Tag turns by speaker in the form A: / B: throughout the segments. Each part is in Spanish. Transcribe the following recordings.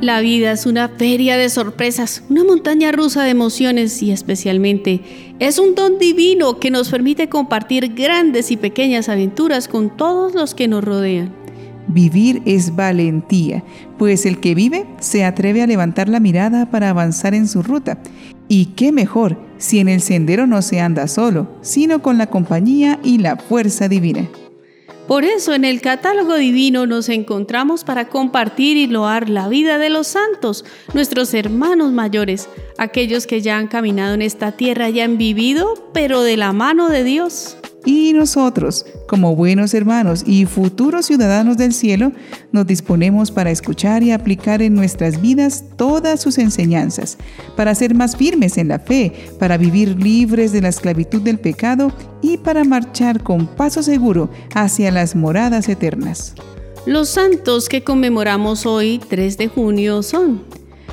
A: La vida es una feria de sorpresas, una montaña rusa de emociones y especialmente es un don divino que nos permite compartir grandes y pequeñas aventuras con todos los que nos rodean.
B: Vivir es valentía, pues el que vive se atreve a levantar la mirada para avanzar en su ruta. Y qué mejor si en el sendero no se anda solo, sino con la compañía y la fuerza divina.
A: Por eso en el catálogo divino nos encontramos para compartir y loar la vida de los santos, nuestros hermanos mayores, aquellos que ya han caminado en esta tierra y han vivido, pero de la mano de Dios.
B: Y nosotros, como buenos hermanos y futuros ciudadanos del cielo, nos disponemos para escuchar y aplicar en nuestras vidas todas sus enseñanzas, para ser más firmes en la fe, para vivir libres de la esclavitud del pecado y para marchar con paso seguro hacia las moradas eternas.
A: Los santos que conmemoramos hoy, 3 de junio, son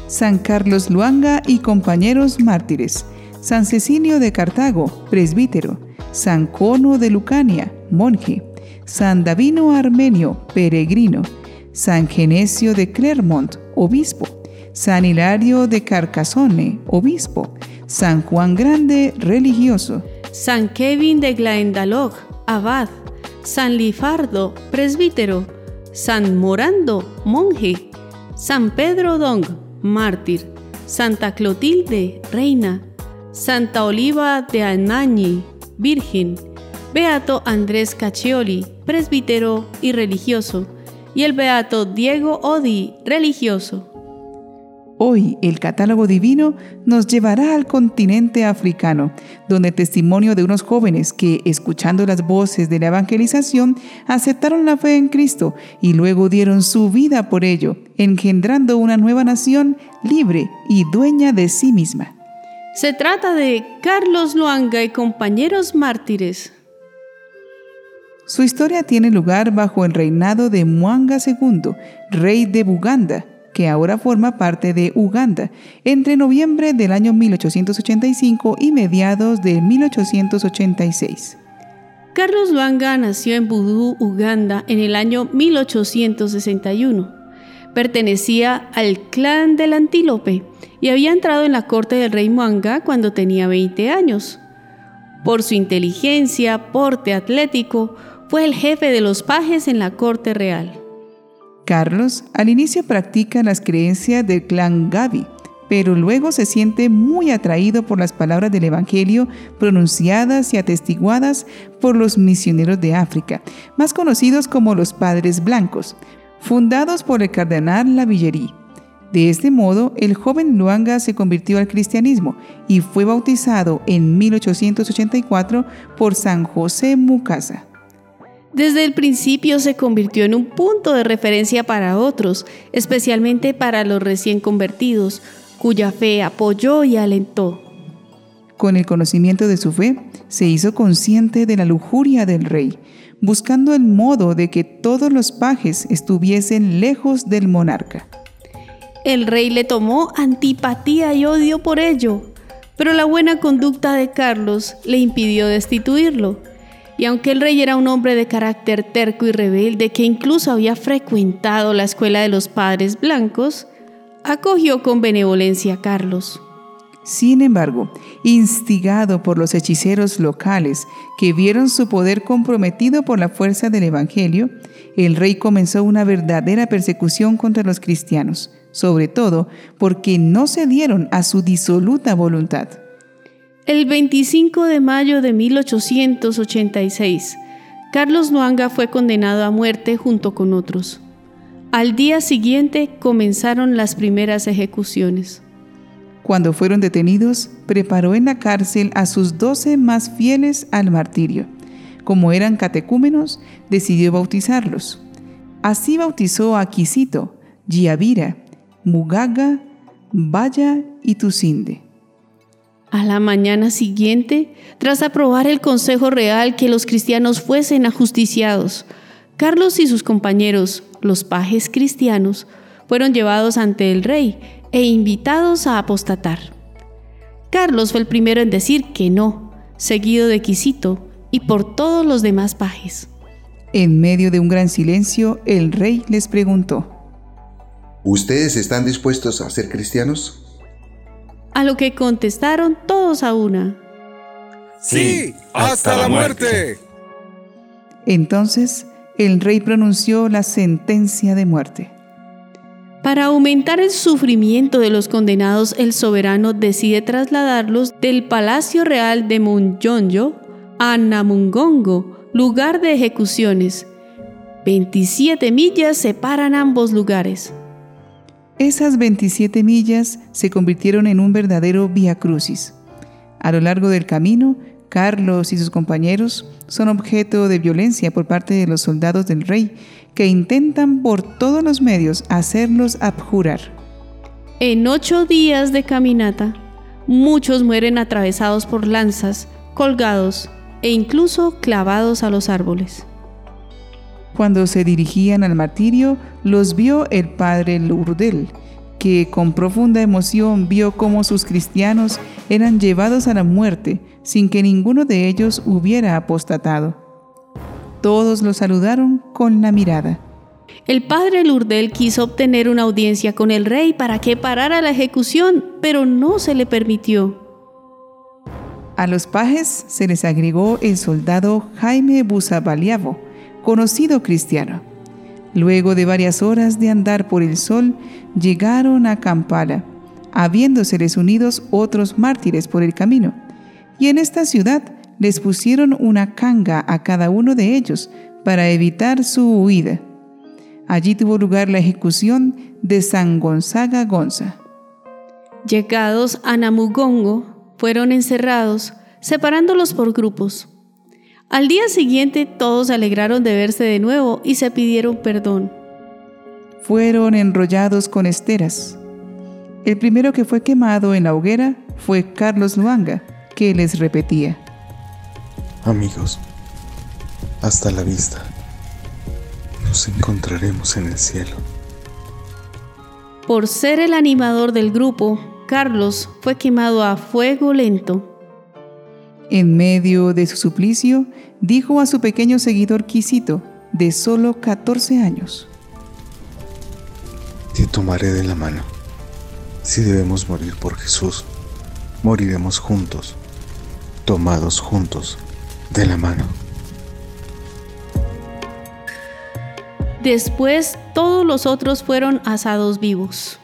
B: San Carlos Luanga y compañeros mártires, San Cecilio de Cartago, presbítero, San Cono de Lucania, monje, San Davino Armenio, peregrino, San Genesio de Clermont, obispo, San Hilario de Carcassonne, obispo, San Juan Grande, religioso,
A: San Kevin de Glendalough, abad, San Lifardo, presbítero, San Morando, monje, San Pedro Dong, mártir, Santa Clotilde, reina, Santa Oliva de Anagni, Virgen, Beato Andrés Caccioli, presbítero y religioso, y el Beato Diego Odi, religioso.
B: Hoy el catálogo divino nos llevará al continente africano, donde testimonio de unos jóvenes que, escuchando las voces de la evangelización, aceptaron la fe en Cristo y luego dieron su vida por ello, engendrando una nueva nación libre y dueña de sí misma.
A: Se trata de Carlos Luanga y compañeros mártires.
B: Su historia tiene lugar bajo el reinado de Mwanga II, rey de Buganda, que ahora forma parte de Uganda, entre noviembre del año 1885 y mediados de 1886.
A: Carlos Luanga nació en Budú, Uganda, en el año 1861. Pertenecía al clan del antílope y había entrado en la corte del rey Mwanga cuando tenía 20 años. Por su inteligencia, porte atlético, fue el jefe de los pajes en la corte real.
B: Carlos al inicio practica las creencias del clan Gavi, pero luego se siente muy atraído por las palabras del Evangelio pronunciadas y atestiguadas por los misioneros de África, más conocidos como los Padres Blancos, fundados por el cardenal Lavillerie. De este modo, el joven Luanga se convirtió al cristianismo y fue bautizado en 1884 por San José Mukasa.
A: Desde el principio se convirtió en un punto de referencia para otros, especialmente para los recién convertidos, cuya fe apoyó y alentó.
B: Con el conocimiento de su fe, se hizo consciente de la lujuria del rey buscando el modo de que todos los pajes estuviesen lejos del monarca.
A: El rey le tomó antipatía y odio por ello, pero la buena conducta de Carlos le impidió destituirlo. Y aunque el rey era un hombre de carácter terco y rebelde que incluso había frecuentado la escuela de los padres blancos, acogió con benevolencia a Carlos.
B: Sin embargo, instigado por los hechiceros locales que vieron su poder comprometido por la fuerza del Evangelio, el rey comenzó una verdadera persecución contra los cristianos, sobre todo porque no cedieron a su disoluta voluntad.
A: El 25 de mayo de 1886, Carlos Luanga fue condenado a muerte junto con otros. Al día siguiente comenzaron las primeras ejecuciones.
B: Cuando fueron detenidos, preparó en la cárcel a sus doce más fieles al martirio. Como eran catecúmenos, decidió bautizarlos. Así bautizó a Quisito, Giavira, Mugaga, Vaya y Tusinde.
A: A la mañana siguiente, tras aprobar el Consejo Real que los cristianos fuesen ajusticiados, Carlos y sus compañeros, los pajes cristianos, fueron llevados ante el rey e invitados a apostatar. Carlos fue el primero en decir que no, seguido de Quisito y por todos los demás pajes.
B: En medio de un gran silencio, el rey les preguntó,
C: ¿Ustedes están dispuestos a ser cristianos?
A: A lo que contestaron todos a una.
D: Sí, hasta la muerte.
B: Entonces el rey pronunció la sentencia de muerte.
A: Para aumentar el sufrimiento de los condenados, el soberano decide trasladarlos del Palacio Real de Munyonyo a Namungongo, lugar de ejecuciones. 27 millas separan ambos lugares.
B: Esas 27 millas se convirtieron en un verdadero vía crucis. A lo largo del camino, Carlos y sus compañeros son objeto de violencia por parte de los soldados del rey, que intentan por todos los medios hacerlos abjurar.
A: En ocho días de caminata, muchos mueren atravesados por lanzas, colgados e incluso clavados a los árboles.
B: Cuando se dirigían al martirio, los vio el padre Lourdel, que con profunda emoción vio cómo sus cristianos eran llevados a la muerte sin que ninguno de ellos hubiera apostatado. Todos lo saludaron con la mirada.
A: El padre Lourdel quiso obtener una audiencia con el rey para que parara la ejecución, pero no se le permitió.
B: A los pajes se les agregó el soldado Jaime Busabaliavo, conocido cristiano. Luego de varias horas de andar por el sol, llegaron a Kampala, habiéndoseles unidos otros mártires por el camino. Y en esta ciudad les pusieron una canga a cada uno de ellos para evitar su huida. Allí tuvo lugar la ejecución de San Gonzaga Gonza.
A: Llegados a Namugongo, fueron encerrados, separándolos por grupos. Al día siguiente todos se alegraron de verse de nuevo y se pidieron perdón.
B: Fueron enrollados con esteras. El primero que fue quemado en la hoguera fue Carlos Luanga, que les repetía.
E: Amigos, hasta la vista. Nos encontraremos en el cielo.
A: Por ser el animador del grupo, Carlos fue quemado a fuego lento.
B: En medio de su suplicio, dijo a su pequeño seguidor Quisito, de solo 14 años.
E: Te tomaré de la mano. Si debemos morir por Jesús, moriremos juntos, tomados juntos de la mano.
A: Después todos los otros fueron asados vivos.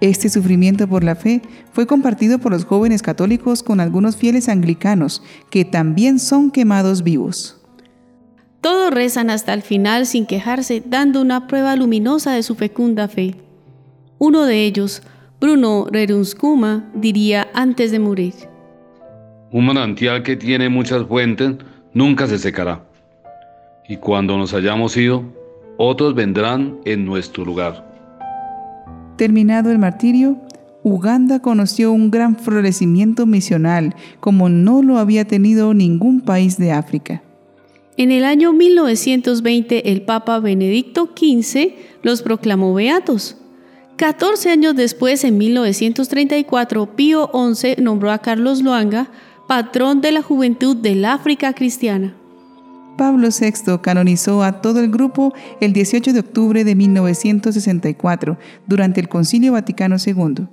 B: Este sufrimiento por la fe fue compartido por los jóvenes católicos con algunos fieles anglicanos, que también son quemados vivos.
A: Todos rezan hasta el final sin quejarse, dando una prueba luminosa de su fecunda fe. Uno de ellos, Bruno Rerunskuma, diría antes de morir.
F: Un manantial que tiene muchas fuentes nunca se secará. Y cuando nos hayamos ido, otros vendrán en nuestro lugar.
B: Terminado el martirio, Uganda conoció un gran florecimiento misional como no lo había tenido ningún país de África.
A: En el año 1920 el Papa Benedicto XV los proclamó beatos. 14 años después, en 1934, Pío XI nombró a Carlos Luanga patrón de la juventud del África cristiana.
B: Pablo VI canonizó a todo el grupo el 18 de octubre de 1964 durante el Concilio Vaticano II.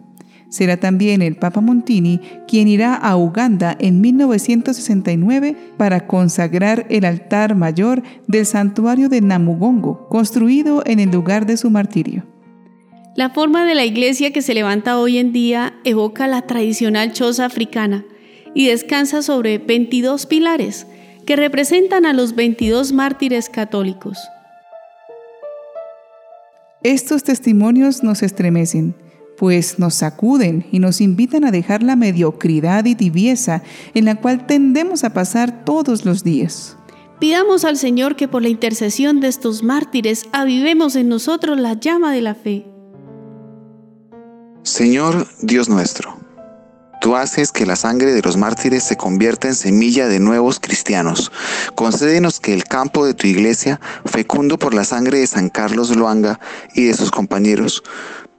B: Será también el Papa Montini quien irá a Uganda en 1969 para consagrar el altar mayor del santuario de Namugongo, construido en el lugar de su martirio.
A: La forma de la iglesia que se levanta hoy en día evoca la tradicional choza africana y descansa sobre 22 pilares que representan a los 22 mártires católicos.
B: Estos testimonios nos estremecen, pues nos sacuden y nos invitan a dejar la mediocridad y tibieza en la cual tendemos a pasar todos los días.
A: Pidamos al Señor que por la intercesión de estos mártires avivemos en nosotros la llama de la fe.
G: Señor Dios nuestro Tú haces que la sangre de los mártires se convierta en semilla de nuevos cristianos. Concédenos que el campo de tu iglesia, fecundo por la sangre de San Carlos Loanga y de sus compañeros,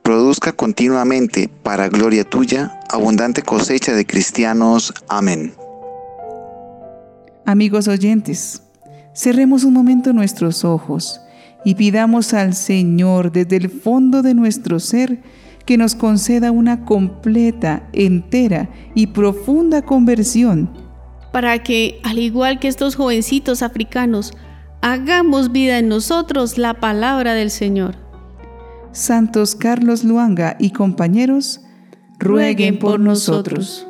G: produzca continuamente, para gloria tuya, abundante cosecha de cristianos. Amén.
B: Amigos oyentes, cerremos un momento nuestros ojos y pidamos al Señor desde el fondo de nuestro ser que nos conceda una completa, entera y profunda conversión.
A: Para que, al igual que estos jovencitos africanos, hagamos vida en nosotros la palabra del Señor.
B: Santos Carlos Luanga y compañeros, rueguen por nosotros.